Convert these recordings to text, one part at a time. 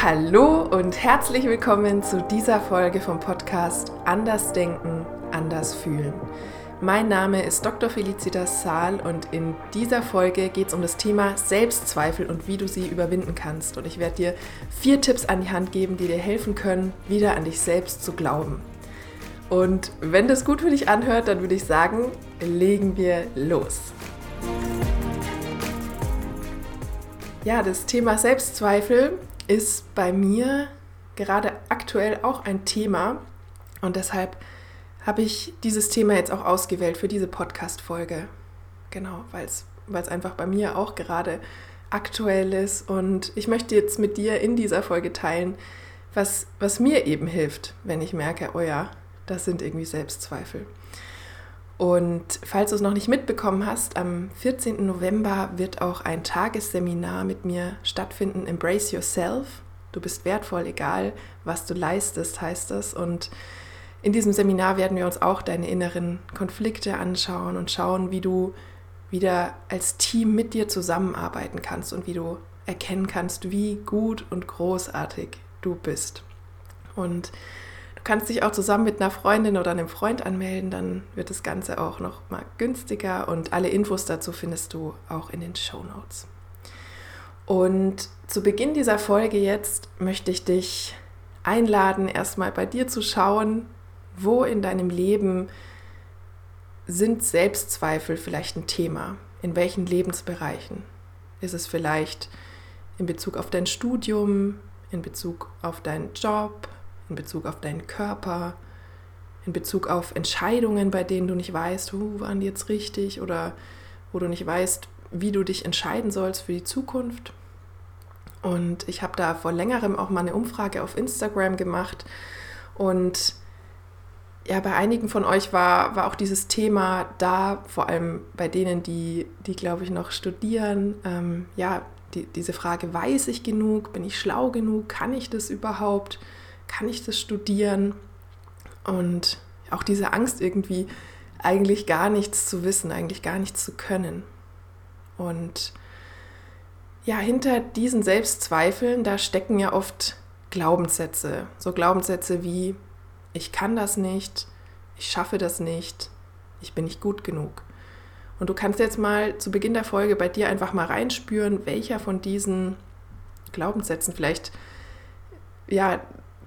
Hallo und herzlich willkommen zu dieser Folge vom Podcast Anders Denken, Anders Fühlen. Mein Name ist Dr. Felicitas Saal und in dieser Folge geht es um das Thema Selbstzweifel und wie du sie überwinden kannst. Und ich werde dir vier Tipps an die Hand geben, die dir helfen können, wieder an dich selbst zu glauben. Und wenn das gut für dich anhört, dann würde ich sagen, legen wir los. Ja, das Thema Selbstzweifel ist bei mir gerade aktuell auch ein Thema und deshalb habe ich dieses Thema jetzt auch ausgewählt für diese Podcast-Folge. Genau, weil es einfach bei mir auch gerade aktuell ist und ich möchte jetzt mit dir in dieser Folge teilen, was, was mir eben hilft, wenn ich merke, oh ja, das sind irgendwie Selbstzweifel. Und falls du es noch nicht mitbekommen hast, am 14. November wird auch ein Tagesseminar mit mir stattfinden, Embrace Yourself. Du bist wertvoll, egal was du leistest, heißt es. Und in diesem Seminar werden wir uns auch deine inneren Konflikte anschauen und schauen, wie du wieder als Team mit dir zusammenarbeiten kannst und wie du erkennen kannst, wie gut und großartig du bist. Und Du kannst dich auch zusammen mit einer Freundin oder einem Freund anmelden, dann wird das Ganze auch noch mal günstiger und alle Infos dazu findest du auch in den Show Notes. Und zu Beginn dieser Folge jetzt möchte ich dich einladen, erstmal bei dir zu schauen, wo in deinem Leben sind Selbstzweifel vielleicht ein Thema? In welchen Lebensbereichen? Ist es vielleicht in Bezug auf dein Studium, in Bezug auf deinen Job, in Bezug auf deinen Körper, in Bezug auf Entscheidungen, bei denen du nicht weißt, uh, waren die jetzt richtig oder wo du nicht weißt, wie du dich entscheiden sollst für die Zukunft. Und ich habe da vor längerem auch mal eine Umfrage auf Instagram gemacht und ja, bei einigen von euch war, war auch dieses Thema da, vor allem bei denen, die, die glaube ich, noch studieren. Ähm, ja, die, diese Frage, weiß ich genug? Bin ich schlau genug? Kann ich das überhaupt? Kann ich das studieren? Und auch diese Angst irgendwie, eigentlich gar nichts zu wissen, eigentlich gar nichts zu können. Und ja, hinter diesen Selbstzweifeln, da stecken ja oft Glaubenssätze. So Glaubenssätze wie, ich kann das nicht, ich schaffe das nicht, ich bin nicht gut genug. Und du kannst jetzt mal zu Beginn der Folge bei dir einfach mal reinspüren, welcher von diesen Glaubenssätzen vielleicht ja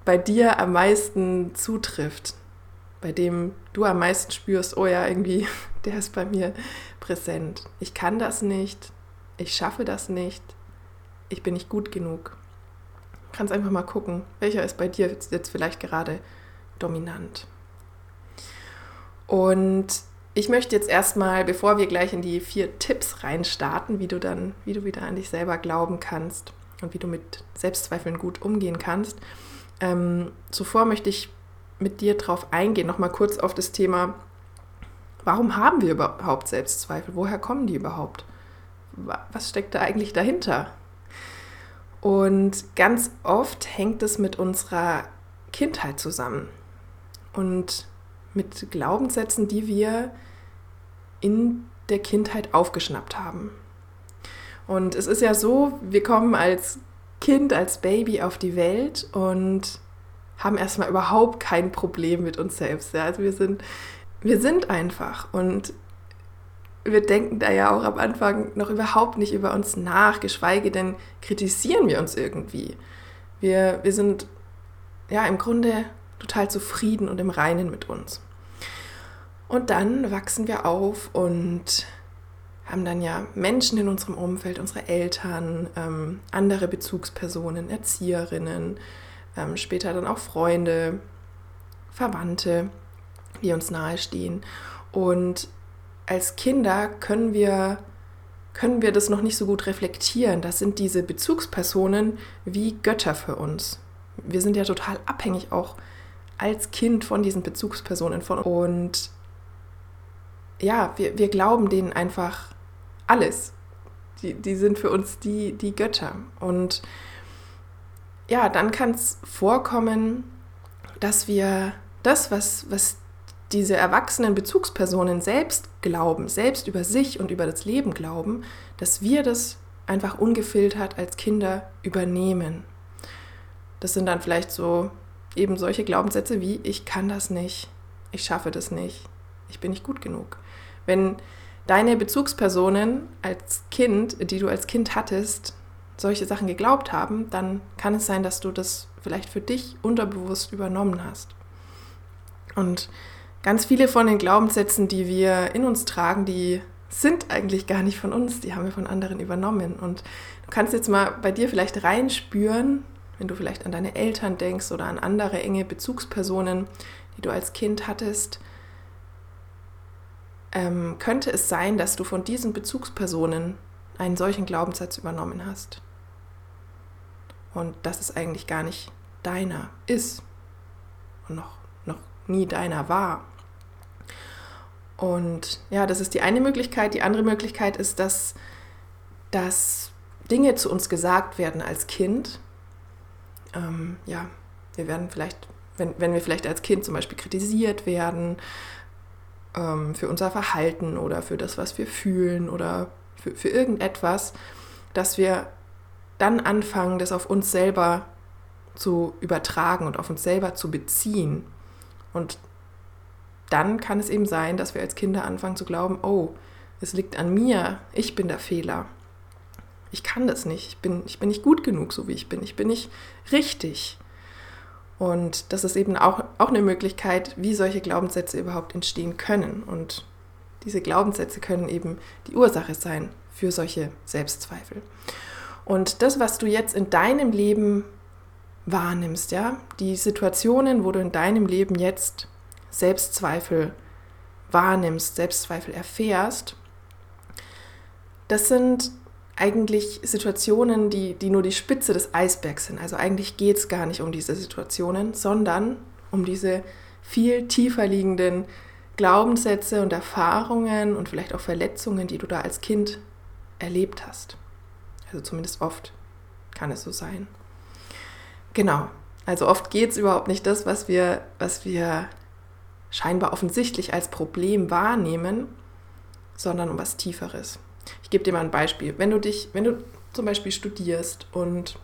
bei dir am meisten zutrifft, bei dem du am meisten spürst, oh ja, irgendwie, der ist bei mir präsent. Ich kann das nicht, ich schaffe das nicht, ich bin nicht gut genug. Du kannst einfach mal gucken, welcher ist bei dir jetzt vielleicht gerade dominant. Und ich möchte jetzt erstmal, bevor wir gleich in die vier Tipps reinstarten, wie du dann, wie du wieder an dich selber glauben kannst und wie du mit Selbstzweifeln gut umgehen kannst, ähm, zuvor möchte ich mit dir drauf eingehen, nochmal kurz auf das Thema, warum haben wir überhaupt Selbstzweifel? Woher kommen die überhaupt? Was steckt da eigentlich dahinter? Und ganz oft hängt es mit unserer Kindheit zusammen und mit Glaubenssätzen, die wir in der Kindheit aufgeschnappt haben. Und es ist ja so, wir kommen als Kind, als Baby auf die Welt und haben erstmal überhaupt kein Problem mit uns selbst. Ja? Also wir sind, wir sind einfach und wir denken da ja auch am Anfang noch überhaupt nicht über uns nach, geschweige denn kritisieren wir uns irgendwie. Wir, wir sind ja im Grunde total zufrieden und im Reinen mit uns. Und dann wachsen wir auf und haben dann ja Menschen in unserem Umfeld, unsere Eltern, ähm, andere Bezugspersonen, Erzieherinnen, ähm, später dann auch Freunde, Verwandte, die uns nahestehen. Und als Kinder können wir, können wir das noch nicht so gut reflektieren. Das sind diese Bezugspersonen wie Götter für uns. Wir sind ja total abhängig auch als Kind von diesen Bezugspersonen von und ja, wir, wir glauben denen einfach alles. Die, die sind für uns die, die Götter. Und ja, dann kann es vorkommen, dass wir das, was, was diese erwachsenen Bezugspersonen selbst glauben, selbst über sich und über das Leben glauben, dass wir das einfach ungefiltert als Kinder übernehmen. das sind dann vielleicht so eben solche Glaubenssätze wie ich kann das nicht, ich schaffe das nicht, ich bin nicht gut genug. Wenn deine Bezugspersonen als Kind, die du als Kind hattest, solche Sachen geglaubt haben, dann kann es sein, dass du das vielleicht für dich unterbewusst übernommen hast. Und ganz viele von den Glaubenssätzen, die wir in uns tragen, die sind eigentlich gar nicht von uns, die haben wir von anderen übernommen. Und du kannst jetzt mal bei dir vielleicht reinspüren, wenn du vielleicht an deine Eltern denkst oder an andere enge Bezugspersonen, die du als Kind hattest, ähm, könnte es sein, dass du von diesen Bezugspersonen einen solchen Glaubenssatz übernommen hast. Und dass es eigentlich gar nicht deiner ist und noch, noch nie deiner war. Und ja, das ist die eine Möglichkeit. Die andere Möglichkeit ist, dass, dass Dinge zu uns gesagt werden als Kind. Ähm, ja, wir werden vielleicht, wenn, wenn wir vielleicht als Kind zum Beispiel kritisiert werden ähm, für unser Verhalten oder für das, was wir fühlen oder für, für irgendetwas, dass wir dann anfangen, das auf uns selber zu übertragen und auf uns selber zu beziehen. Und dann kann es eben sein, dass wir als Kinder anfangen zu glauben, oh, es liegt an mir, ich bin der Fehler. Ich kann das nicht, ich bin, ich bin nicht gut genug, so wie ich bin, ich bin nicht richtig. Und das ist eben auch, auch eine Möglichkeit, wie solche Glaubenssätze überhaupt entstehen können. Und diese Glaubenssätze können eben die Ursache sein für solche Selbstzweifel. Und das, was du jetzt in deinem Leben wahrnimmst, ja, die Situationen, wo du in deinem Leben jetzt Selbstzweifel wahrnimmst, Selbstzweifel erfährst, das sind eigentlich Situationen, die, die nur die Spitze des Eisbergs sind. Also eigentlich geht es gar nicht um diese Situationen, sondern um diese viel tiefer liegenden Glaubenssätze und Erfahrungen und vielleicht auch Verletzungen, die du da als Kind erlebt hast. Also zumindest oft kann es so sein. Genau. Also oft geht es überhaupt nicht das, was wir, was wir scheinbar offensichtlich als Problem wahrnehmen, sondern um was Tieferes. Gebe dir mal ein Beispiel. Wenn du dich, wenn du zum Beispiel studierst und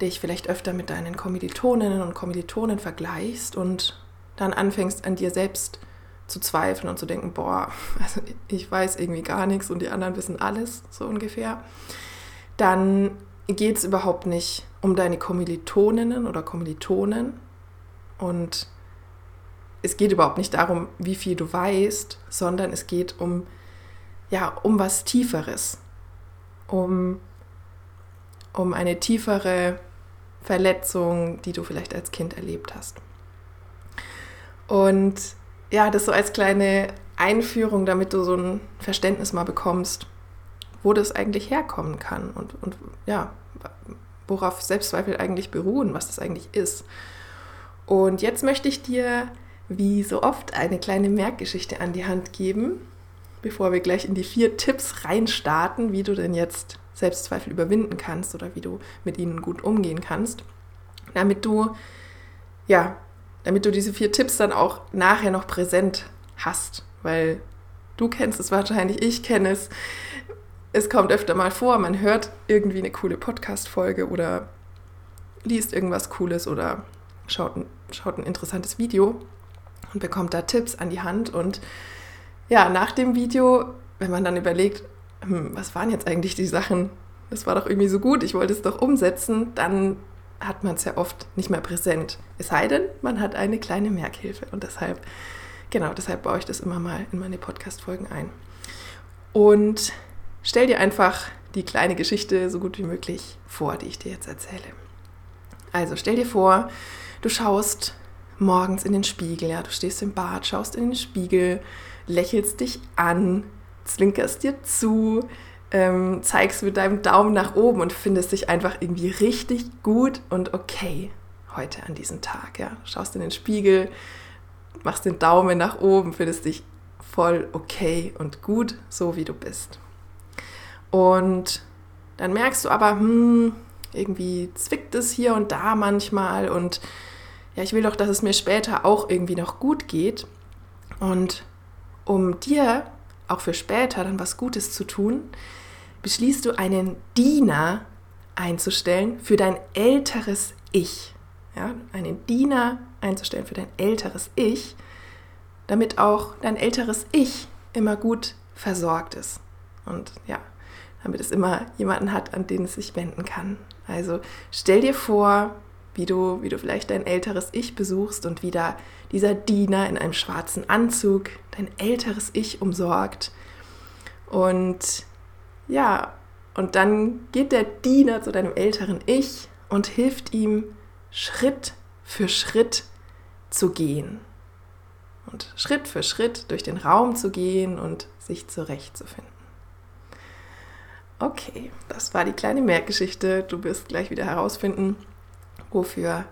dich vielleicht öfter mit deinen Kommilitoninnen und Kommilitonen vergleichst und dann anfängst an dir selbst zu zweifeln und zu denken, boah, also ich weiß irgendwie gar nichts und die anderen wissen alles, so ungefähr, dann geht es überhaupt nicht um deine Kommilitoninnen oder Kommilitonen und es geht überhaupt nicht darum, wie viel du weißt, sondern es geht um, ja, um was Tieferes, um, um eine tiefere Verletzung, die du vielleicht als Kind erlebt hast. Und ja, das so als kleine Einführung, damit du so ein Verständnis mal bekommst, wo das eigentlich herkommen kann und, und ja, worauf Selbstzweifel eigentlich beruhen, was das eigentlich ist. Und jetzt möchte ich dir wie so oft eine kleine Merkgeschichte an die Hand geben, bevor wir gleich in die vier Tipps reinstarten, wie du denn jetzt Selbstzweifel überwinden kannst oder wie du mit ihnen gut umgehen kannst, damit du ja, damit du diese vier Tipps dann auch nachher noch präsent hast, weil du kennst es wahrscheinlich, ich kenne es. Es kommt öfter mal vor, man hört irgendwie eine coole Podcast-Folge oder liest irgendwas Cooles oder schaut ein, schaut ein interessantes Video und bekommt da Tipps an die Hand. Und ja, nach dem Video, wenn man dann überlegt, hm, was waren jetzt eigentlich die Sachen, das war doch irgendwie so gut, ich wollte es doch umsetzen, dann hat man es ja oft nicht mehr präsent. Es sei denn, man hat eine kleine Merkhilfe. Und deshalb, genau, deshalb baue ich das immer mal in meine Podcast-Folgen ein. Und stell dir einfach die kleine Geschichte so gut wie möglich vor, die ich dir jetzt erzähle. Also stell dir vor, du schaust morgens in den Spiegel. Ja, du stehst im Bad, schaust in den Spiegel, lächelst dich an, zwinkerst dir zu, ähm, zeigst mit deinem Daumen nach oben und findest dich einfach irgendwie richtig gut und okay heute an diesem Tag. Ja, schaust in den Spiegel, machst den Daumen nach oben, findest dich voll okay und gut, so wie du bist. Und dann merkst du aber, hm, irgendwie zwickt es hier und da manchmal und ja, ich will doch, dass es mir später auch irgendwie noch gut geht. Und um dir auch für später dann was Gutes zu tun, beschließt du einen Diener einzustellen für dein älteres Ich. Ja, einen Diener einzustellen für dein älteres Ich, damit auch dein älteres Ich immer gut versorgt ist. Und ja, damit es immer jemanden hat, an den es sich wenden kann. Also stell dir vor, wie du, wie du vielleicht dein älteres Ich besuchst und wie da dieser Diener in einem schwarzen Anzug dein älteres Ich umsorgt. Und ja, und dann geht der Diener zu deinem älteren Ich und hilft ihm Schritt für Schritt zu gehen. Und Schritt für Schritt durch den Raum zu gehen und sich zurechtzufinden. Okay, das war die kleine Merkgeschichte. Du wirst gleich wieder herausfinden, wofür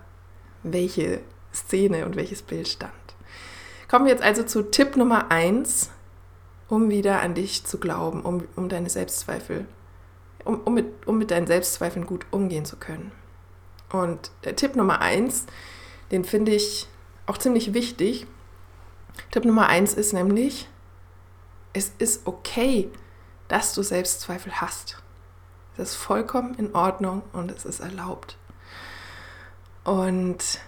welche Szene und welches Bild stand. Kommen wir jetzt also zu Tipp Nummer 1, um wieder an dich zu glauben, um, um deine Selbstzweifel, um, um, mit, um mit deinen Selbstzweifeln gut umgehen zu können. Und der Tipp Nummer 1, den finde ich auch ziemlich wichtig. Tipp Nummer 1 ist nämlich, es ist okay, dass du Selbstzweifel hast. Das ist vollkommen in Ordnung und es ist erlaubt. Und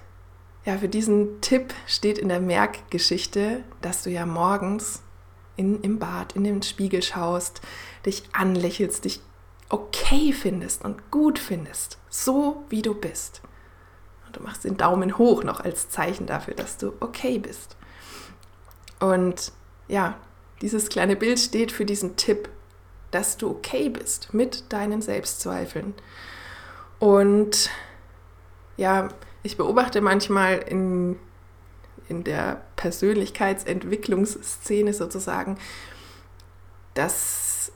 ja, für diesen Tipp steht in der Merkgeschichte, dass du ja morgens in, im Bad in den Spiegel schaust, dich anlächelst, dich okay findest und gut findest, so wie du bist. Und du machst den Daumen hoch noch als Zeichen dafür, dass du okay bist. Und ja, dieses kleine Bild steht für diesen Tipp, dass du okay bist mit deinen Selbstzweifeln. Und ja, ich beobachte manchmal in, in der Persönlichkeitsentwicklungsszene sozusagen, dass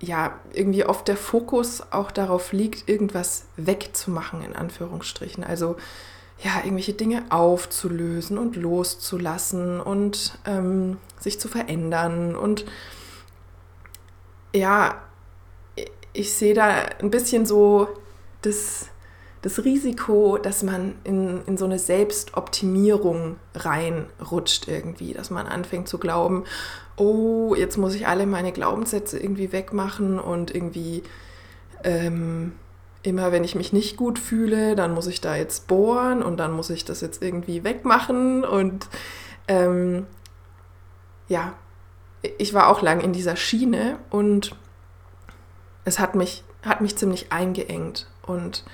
ja irgendwie oft der Fokus auch darauf liegt, irgendwas wegzumachen, in Anführungsstrichen. Also ja, irgendwelche Dinge aufzulösen und loszulassen und ähm, sich zu verändern und ja, ich sehe da ein bisschen so das, das Risiko, dass man in, in so eine Selbstoptimierung reinrutscht irgendwie, dass man anfängt zu glauben, oh, jetzt muss ich alle meine Glaubenssätze irgendwie wegmachen und irgendwie ähm, immer, wenn ich mich nicht gut fühle, dann muss ich da jetzt bohren und dann muss ich das jetzt irgendwie wegmachen und ähm, ja, ich war auch lang in dieser Schiene und es hat mich, hat mich ziemlich eingeengt. Und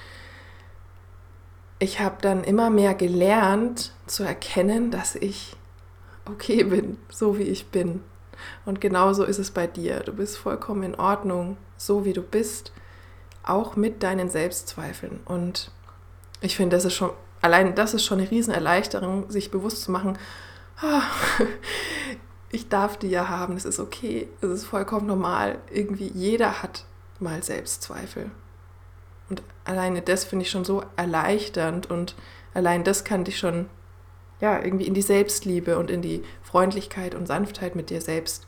ich habe dann immer mehr gelernt zu erkennen, dass ich okay bin, so wie ich bin. Und genauso ist es bei dir. Du bist vollkommen in Ordnung, so wie du bist, auch mit deinen Selbstzweifeln. Und ich finde, das ist schon, allein das ist schon eine Riesenerleichterung, sich bewusst zu machen, ah, ich darf die ja haben, es ist okay, es ist vollkommen normal. Irgendwie jeder hat mal Selbstzweifel. Und alleine das finde ich schon so erleichternd und allein das kann dich schon ja irgendwie in die Selbstliebe und in die Freundlichkeit und Sanftheit mit dir selbst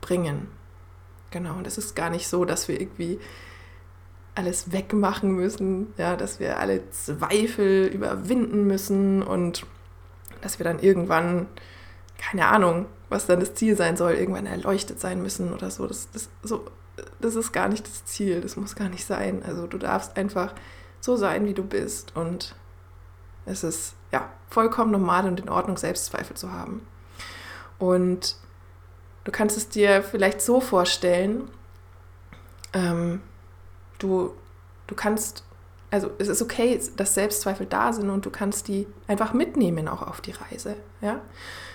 bringen. Genau, und es ist gar nicht so, dass wir irgendwie alles wegmachen müssen, ja, dass wir alle Zweifel überwinden müssen und dass wir dann irgendwann, keine Ahnung, was dann das Ziel sein soll, irgendwann erleuchtet sein müssen oder so. Das, das, so, das ist gar nicht das Ziel, das muss gar nicht sein. Also du darfst einfach so sein, wie du bist und es ist ja vollkommen normal und in Ordnung, Selbstzweifel zu haben. Und du kannst es dir vielleicht so vorstellen, ähm, du, du kannst, also es ist okay, dass Selbstzweifel da sind und du kannst die einfach mitnehmen auch auf die Reise. Ja?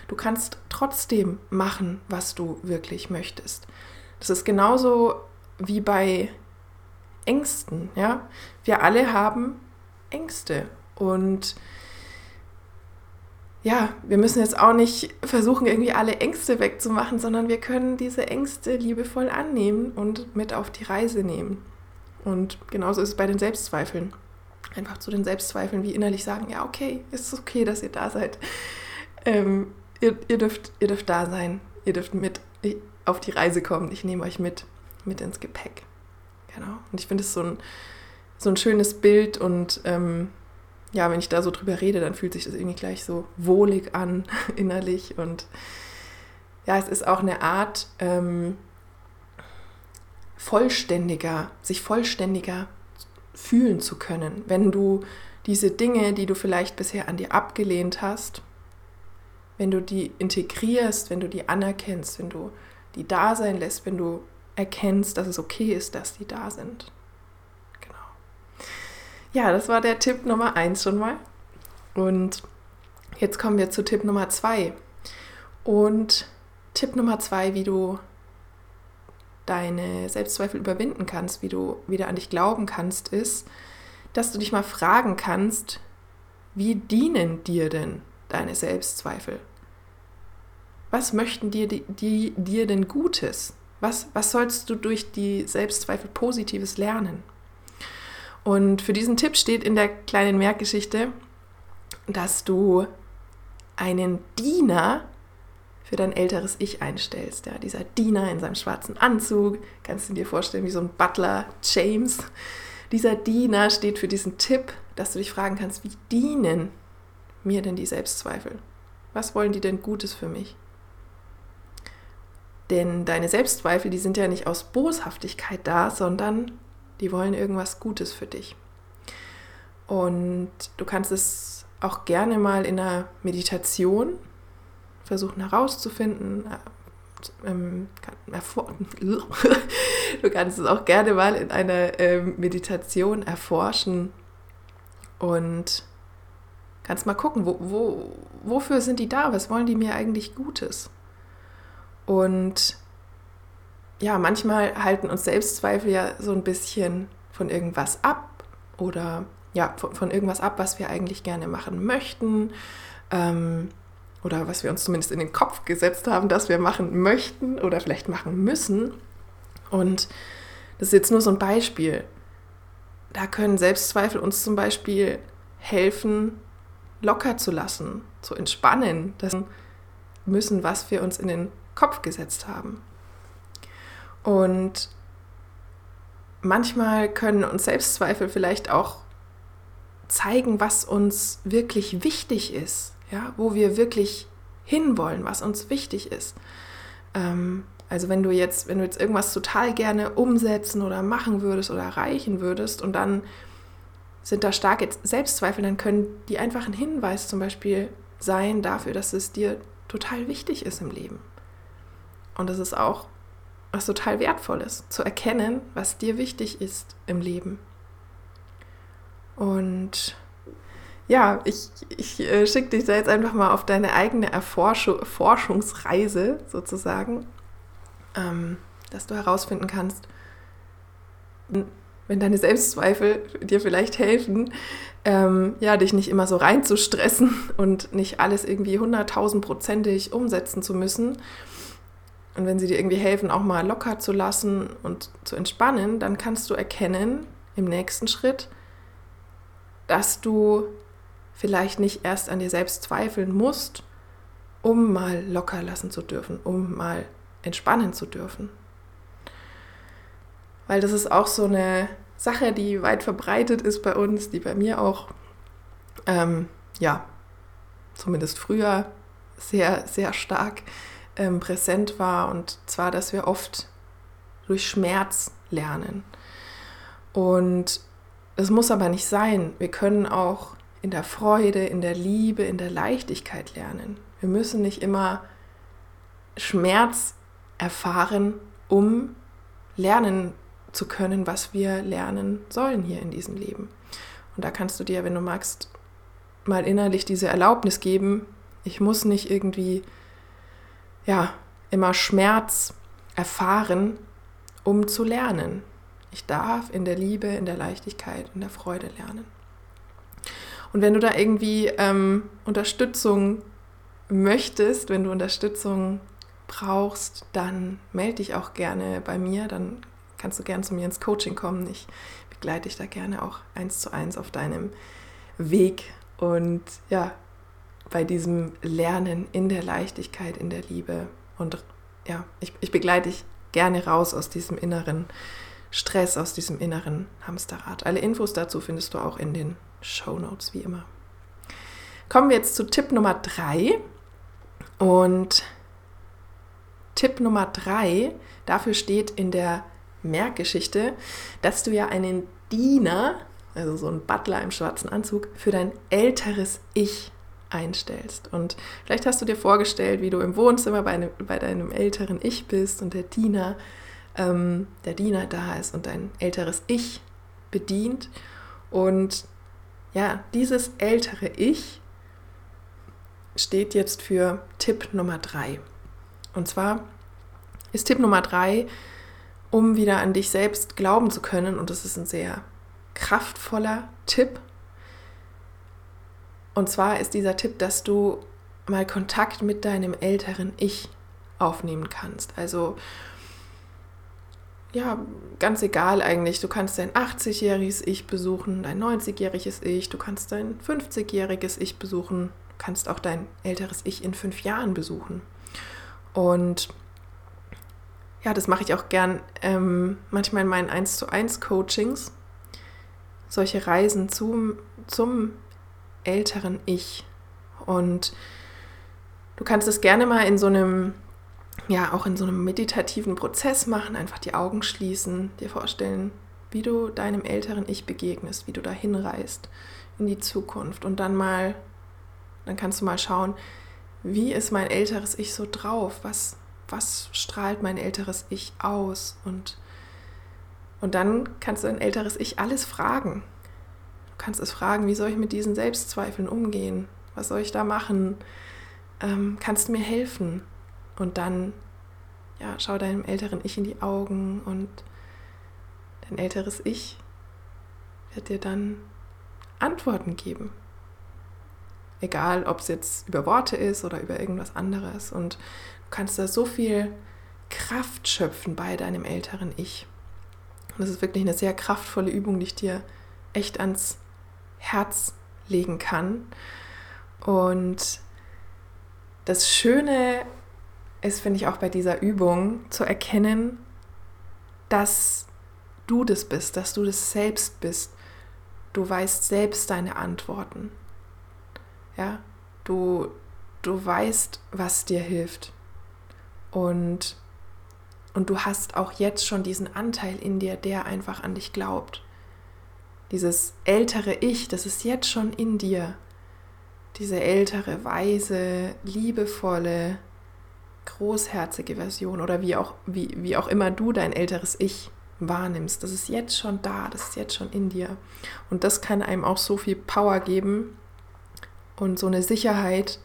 Du kannst trotzdem machen, was du wirklich möchtest. Das ist genauso wie bei Ängsten. Ja? Wir alle haben Ängste und ja, wir müssen jetzt auch nicht versuchen, irgendwie alle Ängste wegzumachen, sondern wir können diese Ängste liebevoll annehmen und mit auf die Reise nehmen. Und genauso ist es bei den Selbstzweifeln. Einfach zu den Selbstzweifeln wie innerlich sagen, ja, okay, ist okay, dass ihr da seid. Ähm, ihr, ihr, dürft, ihr dürft da sein, ihr dürft mit auf die Reise kommen. Ich nehme euch mit, mit ins Gepäck. Genau. Und ich finde es so ein, so ein schönes Bild und ähm, ja, wenn ich da so drüber rede, dann fühlt sich das irgendwie gleich so wohlig an innerlich und ja, es ist auch eine Art ähm, vollständiger, sich vollständiger fühlen zu können, wenn du diese Dinge, die du vielleicht bisher an dir abgelehnt hast, wenn du die integrierst, wenn du die anerkennst, wenn du die da sein lässt, wenn du erkennst, dass es okay ist, dass die da sind. Genau. Ja, das war der Tipp Nummer eins schon mal. Und jetzt kommen wir zu Tipp Nummer zwei. Und Tipp Nummer zwei, wie du deine Selbstzweifel überwinden kannst, wie du wieder an dich glauben kannst, ist, dass du dich mal fragen kannst, wie dienen dir denn deine Selbstzweifel? Was möchten dir, die, die, dir denn Gutes? Was, was sollst du durch die Selbstzweifel Positives lernen? Und für diesen Tipp steht in der kleinen Merkgeschichte, dass du einen Diener für dein älteres Ich einstellst. Ja, dieser Diener in seinem schwarzen Anzug, kannst du dir vorstellen wie so ein Butler James. Dieser Diener steht für diesen Tipp, dass du dich fragen kannst, wie dienen mir denn die Selbstzweifel? Was wollen die denn Gutes für mich? Denn deine Selbstzweifel, die sind ja nicht aus Boshaftigkeit da, sondern die wollen irgendwas Gutes für dich. Und du kannst es auch gerne mal in einer Meditation versuchen herauszufinden. Äh, ähm, du kannst es auch gerne mal in einer ähm, Meditation erforschen und kannst mal gucken, wo, wo, wofür sind die da? Was wollen die mir eigentlich Gutes? Und ja, manchmal halten uns Selbstzweifel ja so ein bisschen von irgendwas ab oder ja, von, von irgendwas ab, was wir eigentlich gerne machen möchten. Ähm, oder was wir uns zumindest in den Kopf gesetzt haben, dass wir machen möchten oder vielleicht machen müssen. Und das ist jetzt nur so ein Beispiel. Da können Selbstzweifel uns zum Beispiel helfen, locker zu lassen, zu entspannen, das müssen, was wir uns in den Kopf gesetzt haben. Und manchmal können uns Selbstzweifel vielleicht auch zeigen, was uns wirklich wichtig ist ja, wo wir wirklich hinwollen, was uns wichtig ist. Ähm, also wenn du jetzt, wenn du jetzt irgendwas total gerne umsetzen oder machen würdest oder erreichen würdest und dann sind da starke Selbstzweifel, dann können die einfach ein Hinweis zum Beispiel sein dafür, dass es dir total wichtig ist im Leben. Und das ist auch was total Wertvolles, zu erkennen, was dir wichtig ist im Leben. Und ja, ich, ich äh, schicke dich da jetzt einfach mal auf deine eigene Erforschung, Forschungsreise sozusagen, ähm, dass du herausfinden kannst, wenn deine Selbstzweifel dir vielleicht helfen, ähm, ja, dich nicht immer so reinzustressen und nicht alles irgendwie hunderttausendprozentig umsetzen zu müssen. Und wenn sie dir irgendwie helfen, auch mal locker zu lassen und zu entspannen, dann kannst du erkennen im nächsten Schritt, dass du vielleicht nicht erst an dir selbst zweifeln musst, um mal locker lassen zu dürfen, um mal entspannen zu dürfen. Weil das ist auch so eine Sache, die weit verbreitet ist bei uns, die bei mir auch, ähm, ja, zumindest früher sehr, sehr stark ähm, präsent war. Und zwar, dass wir oft durch Schmerz lernen. Und es muss aber nicht sein. Wir können auch in der Freude, in der Liebe, in der Leichtigkeit lernen. Wir müssen nicht immer Schmerz erfahren, um lernen zu können, was wir lernen sollen hier in diesem Leben. Und da kannst du dir, wenn du magst, mal innerlich diese Erlaubnis geben, ich muss nicht irgendwie, ja, immer Schmerz erfahren, um zu lernen. Ich darf in der Liebe, in der Leichtigkeit, in der Freude lernen. Und wenn du da irgendwie ähm, Unterstützung möchtest, wenn du Unterstützung brauchst, dann melde dich auch gerne bei mir. Dann kannst du gerne zu mir ins Coaching kommen. Ich begleite dich da gerne auch eins zu eins auf deinem Weg. Und ja, bei diesem Lernen in der Leichtigkeit, in der Liebe. Und ja, ich, ich begleite dich gerne raus aus diesem inneren Stress, aus diesem inneren Hamsterrad. Alle Infos dazu findest du auch in den Show Notes wie immer. Kommen wir jetzt zu Tipp Nummer drei. Und Tipp Nummer drei, dafür steht in der Merkgeschichte, dass du ja einen Diener, also so ein Butler im schwarzen Anzug, für dein älteres Ich einstellst. Und vielleicht hast du dir vorgestellt, wie du im Wohnzimmer bei, einem, bei deinem älteren Ich bist und der Diener, ähm, der Diener da ist und dein älteres Ich bedient. Und ja, dieses ältere Ich steht jetzt für Tipp Nummer drei. Und zwar ist Tipp Nummer drei, um wieder an dich selbst glauben zu können, und das ist ein sehr kraftvoller Tipp. Und zwar ist dieser Tipp, dass du mal Kontakt mit deinem älteren Ich aufnehmen kannst. Also ja, ganz egal eigentlich. Du kannst dein 80-jähriges Ich besuchen, dein 90-jähriges Ich, du kannst dein 50-jähriges Ich besuchen, du kannst auch dein älteres Ich in fünf Jahren besuchen. Und ja, das mache ich auch gern ähm, manchmal in meinen 1 zu 1 Coachings. Solche Reisen zum, zum älteren Ich. Und du kannst es gerne mal in so einem ja auch in so einem meditativen Prozess machen, einfach die Augen schließen, dir vorstellen, wie du deinem älteren Ich begegnest, wie du da hinreist in die Zukunft und dann mal, dann kannst du mal schauen, wie ist mein älteres Ich so drauf, was, was strahlt mein älteres Ich aus und, und dann kannst du dein älteres Ich alles fragen. Du kannst es fragen, wie soll ich mit diesen Selbstzweifeln umgehen? Was soll ich da machen? Ähm, kannst du mir helfen? Und dann, ja, schau deinem älteren Ich in die Augen und dein älteres Ich wird dir dann Antworten geben. Egal, ob es jetzt über Worte ist oder über irgendwas anderes. Und du kannst da so viel Kraft schöpfen bei deinem älteren Ich. Und das ist wirklich eine sehr kraftvolle Übung, die ich dir echt ans Herz legen kann. Und das Schöne ist, finde ich, auch bei dieser Übung zu erkennen, dass du das bist, dass du das selbst bist. Du weißt selbst deine Antworten. Ja, du, du weißt, was dir hilft. Und, und du hast auch jetzt schon diesen Anteil in dir, der einfach an dich glaubt. Dieses ältere Ich, das ist jetzt schon in dir. Diese ältere, weise, liebevolle, großherzige Version oder wie auch, wie, wie auch immer du dein älteres Ich wahrnimmst. Das ist jetzt schon da, das ist jetzt schon in dir. Und das kann einem auch so viel Power geben und so eine Sicherheit,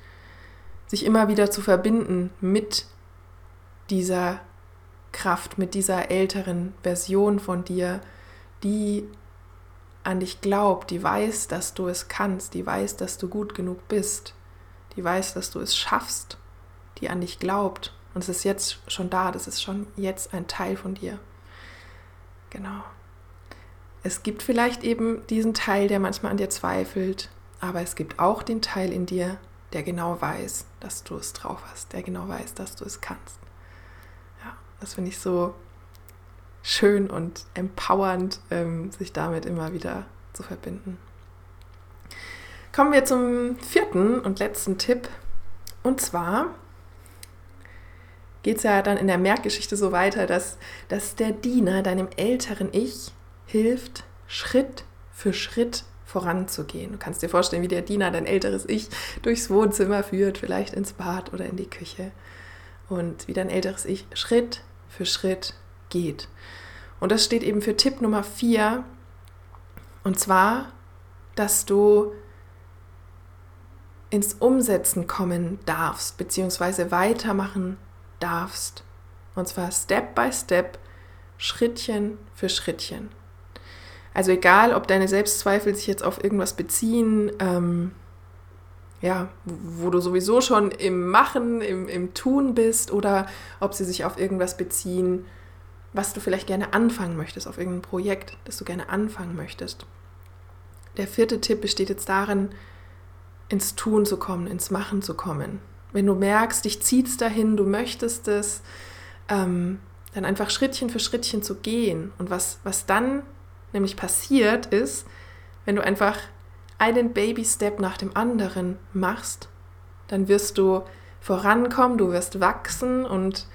sich immer wieder zu verbinden mit dieser Kraft, mit dieser älteren Version von dir, die an dich glaubt, die weiß, dass du es kannst, die weiß, dass du gut genug bist, die weiß, dass du es schaffst die an dich glaubt. Und es ist jetzt schon da, das ist schon jetzt ein Teil von dir. Genau. Es gibt vielleicht eben diesen Teil, der manchmal an dir zweifelt, aber es gibt auch den Teil in dir, der genau weiß, dass du es drauf hast, der genau weiß, dass du es kannst. Ja, das finde ich so schön und empowernd, ähm, sich damit immer wieder zu verbinden. Kommen wir zum vierten und letzten Tipp. Und zwar geht es ja dann in der Merkgeschichte so weiter, dass, dass der Diener deinem älteren Ich hilft, Schritt für Schritt voranzugehen. Du kannst dir vorstellen, wie der Diener dein älteres Ich durchs Wohnzimmer führt, vielleicht ins Bad oder in die Küche. Und wie dein älteres Ich Schritt für Schritt geht. Und das steht eben für Tipp Nummer 4. Und zwar, dass du ins Umsetzen kommen darfst, beziehungsweise weitermachen darfst. Und zwar Step by Step, Schrittchen für Schrittchen. Also egal, ob deine Selbstzweifel sich jetzt auf irgendwas beziehen, ähm, ja, wo du sowieso schon im Machen, im, im Tun bist, oder ob sie sich auf irgendwas beziehen, was du vielleicht gerne anfangen möchtest, auf irgendein Projekt, das du gerne anfangen möchtest. Der vierte Tipp besteht jetzt darin, ins Tun zu kommen, ins Machen zu kommen wenn du merkst, dich zieht es dahin, du möchtest es, ähm, dann einfach Schrittchen für Schrittchen zu gehen. Und was, was dann nämlich passiert ist, wenn du einfach einen Baby-Step nach dem anderen machst, dann wirst du vorankommen, du wirst wachsen und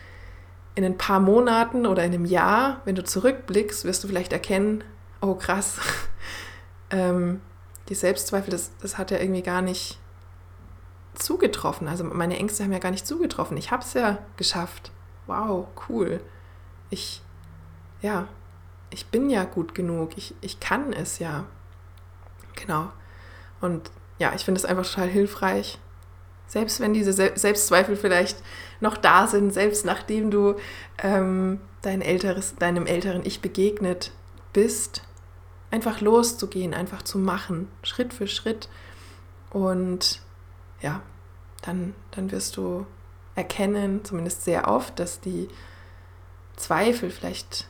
in ein paar Monaten oder in einem Jahr, wenn du zurückblickst, wirst du vielleicht erkennen, oh krass, ähm, die Selbstzweifel, das, das hat ja irgendwie gar nicht zugetroffen. Also meine Ängste haben ja gar nicht zugetroffen. Ich habe es ja geschafft. Wow, cool. Ich, ja, ich bin ja gut genug. Ich, ich kann es ja. Genau. Und ja, ich finde es einfach total hilfreich. Selbst wenn diese Selbstzweifel vielleicht noch da sind, selbst nachdem du ähm, dein älteres, deinem älteren Ich begegnet bist, einfach loszugehen, einfach zu machen, Schritt für Schritt. Und ja, dann, dann wirst du erkennen, zumindest sehr oft, dass die Zweifel vielleicht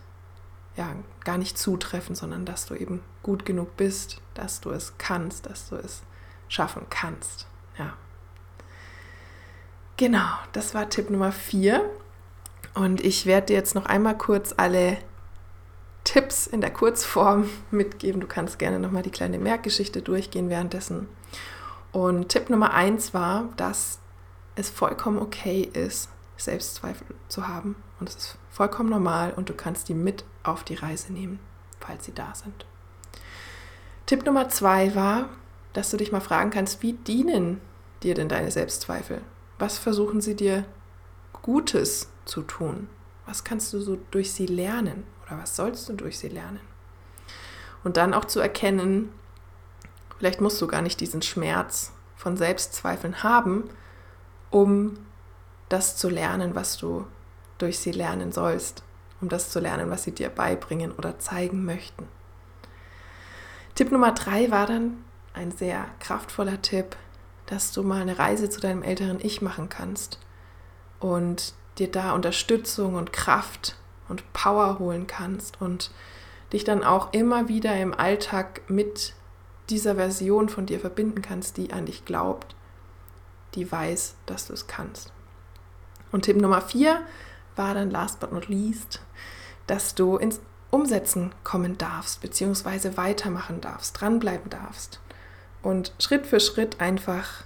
ja, gar nicht zutreffen, sondern dass du eben gut genug bist, dass du es kannst, dass du es schaffen kannst. Ja. Genau, das war Tipp Nummer 4. Und ich werde dir jetzt noch einmal kurz alle Tipps in der Kurzform mitgeben. Du kannst gerne nochmal die kleine Merkgeschichte durchgehen währenddessen. Und Tipp Nummer 1 war, dass es vollkommen okay ist, Selbstzweifel zu haben. Und es ist vollkommen normal und du kannst die mit auf die Reise nehmen, falls sie da sind. Tipp Nummer 2 war, dass du dich mal fragen kannst, wie dienen dir denn deine Selbstzweifel? Was versuchen sie dir Gutes zu tun? Was kannst du so durch sie lernen oder was sollst du durch sie lernen? Und dann auch zu erkennen, vielleicht musst du gar nicht diesen Schmerz von Selbstzweifeln haben, um das zu lernen, was du durch sie lernen sollst, um das zu lernen, was sie dir beibringen oder zeigen möchten. Tipp Nummer drei war dann ein sehr kraftvoller Tipp, dass du mal eine Reise zu deinem älteren Ich machen kannst und dir da Unterstützung und Kraft und Power holen kannst und dich dann auch immer wieder im Alltag mit dieser Version von dir verbinden kannst, die an dich glaubt, die weiß, dass du es kannst. Und Tipp Nummer vier war dann last but not least, dass du ins Umsetzen kommen darfst, beziehungsweise weitermachen darfst, dranbleiben darfst und Schritt für Schritt einfach,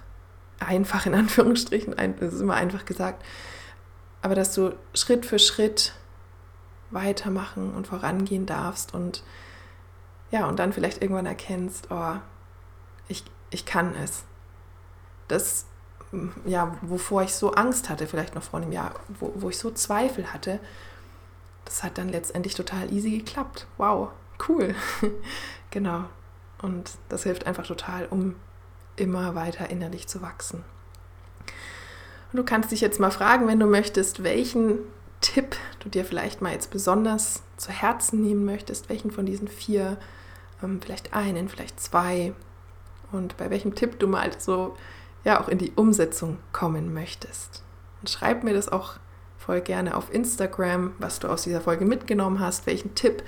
einfach in Anführungsstrichen, das ist immer einfach gesagt, aber dass du Schritt für Schritt weitermachen und vorangehen darfst und ja, und dann vielleicht irgendwann erkennst, oh, ich, ich kann es. Das, ja, wovor ich so Angst hatte, vielleicht noch vor einem Jahr, wo, wo ich so Zweifel hatte, das hat dann letztendlich total easy geklappt. Wow, cool. genau. Und das hilft einfach total, um immer weiter innerlich zu wachsen. Und du kannst dich jetzt mal fragen, wenn du möchtest, welchen Tipp du dir vielleicht mal jetzt besonders zu Herzen nehmen möchtest, welchen von diesen vier, ähm, vielleicht einen, vielleicht zwei und bei welchem Tipp du mal so ja auch in die Umsetzung kommen möchtest. Und schreib mir das auch voll gerne auf Instagram, was du aus dieser Folge mitgenommen hast, welchen Tipp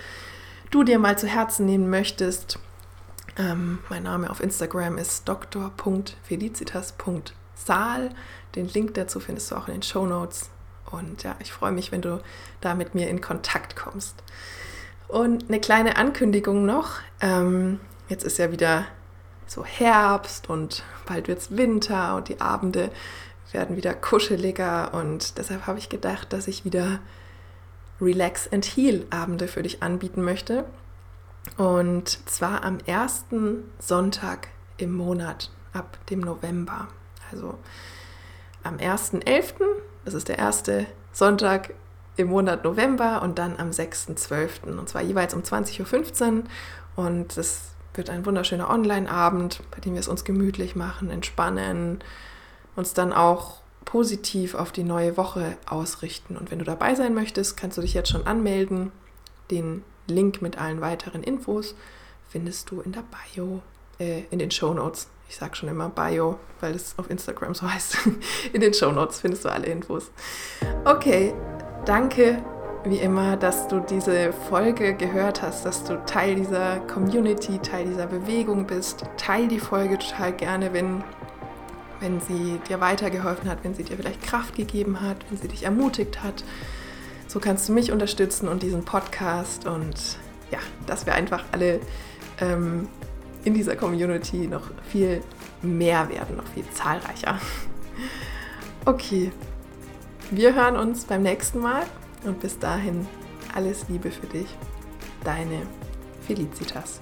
du dir mal zu Herzen nehmen möchtest ähm, mein Name auf Instagram ist dr.felicitas.saal. Den Link dazu findest du auch in den Show Notes. Und ja, ich freue mich, wenn du da mit mir in Kontakt kommst. Und eine kleine Ankündigung noch. Ähm, jetzt ist ja wieder so Herbst und bald wird es Winter und die Abende werden wieder kuscheliger. Und deshalb habe ich gedacht, dass ich wieder Relax and Heal Abende für dich anbieten möchte. Und zwar am ersten Sonntag im Monat ab dem November. Also am 1.11., das ist der erste Sonntag im Monat November und dann am 6.12. Und zwar jeweils um 20.15 Uhr. Und das wird ein wunderschöner Online-Abend, bei dem wir es uns gemütlich machen, entspannen, uns dann auch positiv auf die neue Woche ausrichten. Und wenn du dabei sein möchtest, kannst du dich jetzt schon anmelden. Den Link mit allen weiteren Infos findest du in der Bio, äh, in den Show Notes. Ich sage schon immer Bio, weil es auf Instagram so heißt. in den Show Notes findest du alle Infos. Okay, danke wie immer, dass du diese Folge gehört hast, dass du Teil dieser Community, Teil dieser Bewegung bist. Teil die Folge total gerne, wenn, wenn sie dir weitergeholfen hat, wenn sie dir vielleicht Kraft gegeben hat, wenn sie dich ermutigt hat. So kannst du mich unterstützen und diesen Podcast und ja, dass wir einfach alle ähm, in dieser Community noch viel mehr werden, noch viel zahlreicher. Okay, wir hören uns beim nächsten Mal und bis dahin alles Liebe für dich. Deine Felicitas.